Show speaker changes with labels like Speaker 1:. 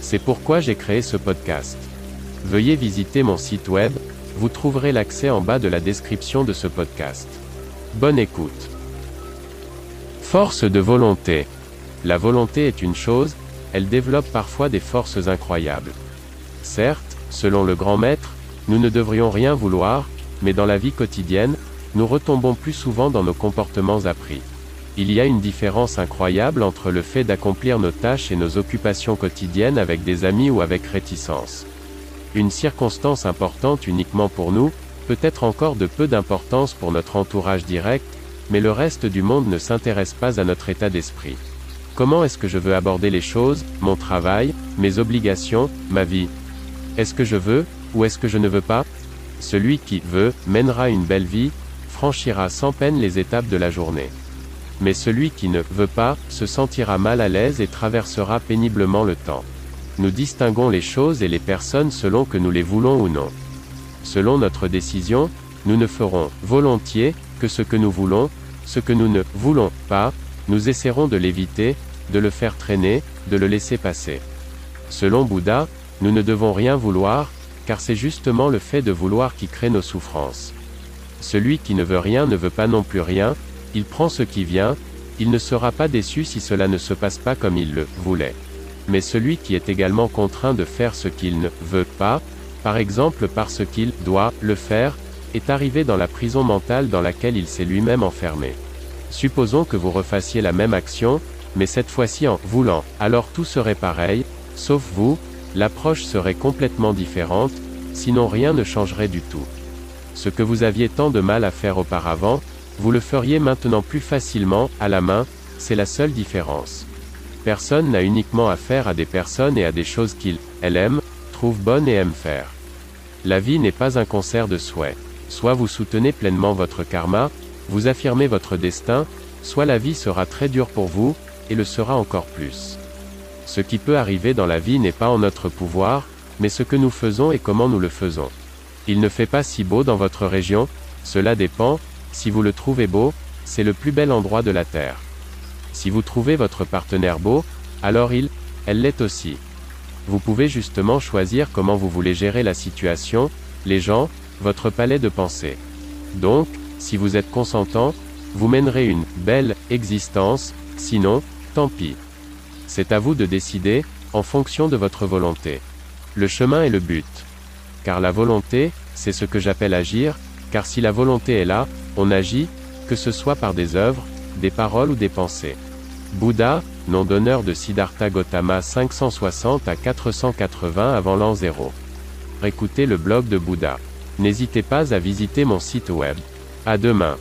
Speaker 1: C'est pourquoi j'ai créé ce podcast. Veuillez visiter mon site web, vous trouverez l'accès en bas de la description de ce podcast. Bonne écoute. Force de volonté. La volonté est une chose, elle développe parfois des forces incroyables. Certes, selon le grand maître, nous ne devrions rien vouloir, mais dans la vie quotidienne, nous retombons plus souvent dans nos comportements appris. Il y a une différence incroyable entre le fait d'accomplir nos tâches et nos occupations quotidiennes avec des amis ou avec réticence. Une circonstance importante uniquement pour nous, peut être encore de peu d'importance pour notre entourage direct, mais le reste du monde ne s'intéresse pas à notre état d'esprit. Comment est-ce que je veux aborder les choses, mon travail, mes obligations, ma vie? Est-ce que je veux, ou est-ce que je ne veux pas? Celui qui veut, mènera une belle vie, franchira sans peine les étapes de la journée. Mais celui qui ne veut pas, se sentira mal à l'aise et traversera péniblement le temps. Nous distinguons les choses et les personnes selon que nous les voulons ou non. Selon notre décision, nous ne ferons volontiers que ce que nous voulons, ce que nous ne voulons pas, nous essaierons de l'éviter, de le faire traîner, de le laisser passer. Selon Bouddha, nous ne devons rien vouloir, car c'est justement le fait de vouloir qui crée nos souffrances. Celui qui ne veut rien ne veut pas non plus rien, il prend ce qui vient, il ne sera pas déçu si cela ne se passe pas comme il le voulait. Mais celui qui est également contraint de faire ce qu'il ne veut pas, par exemple parce qu'il doit le faire, est arrivé dans la prison mentale dans laquelle il s'est lui-même enfermé. Supposons que vous refassiez la même action, mais cette fois-ci en voulant, alors tout serait pareil, sauf vous, l'approche serait complètement différente, sinon rien ne changerait du tout. Ce que vous aviez tant de mal à faire auparavant, vous le feriez maintenant plus facilement, à la main, c'est la seule différence. Personne n'a uniquement affaire à des personnes et à des choses qu'il, elle aime, trouve bonnes et aime faire. La vie n'est pas un concert de souhaits. Soit vous soutenez pleinement votre karma, vous affirmez votre destin, soit la vie sera très dure pour vous, et le sera encore plus. Ce qui peut arriver dans la vie n'est pas en notre pouvoir, mais ce que nous faisons et comment nous le faisons. Il ne fait pas si beau dans votre région, cela dépend, si vous le trouvez beau, c'est le plus bel endroit de la Terre. Si vous trouvez votre partenaire beau, alors il, elle l'est aussi. Vous pouvez justement choisir comment vous voulez gérer la situation, les gens, votre palais de pensée. Donc, si vous êtes consentant, vous mènerez une belle existence, sinon, tant pis. C'est à vous de décider, en fonction de votre volonté. Le chemin est le but. Car la volonté, c'est ce que j'appelle agir, car si la volonté est là, on agit, que ce soit par des œuvres, des paroles ou des pensées. Bouddha, nom d'honneur de Siddhartha Gautama 560 à 480 avant l'an 0. Écoutez le blog de Bouddha. N'hésitez pas à visiter mon site web. À demain.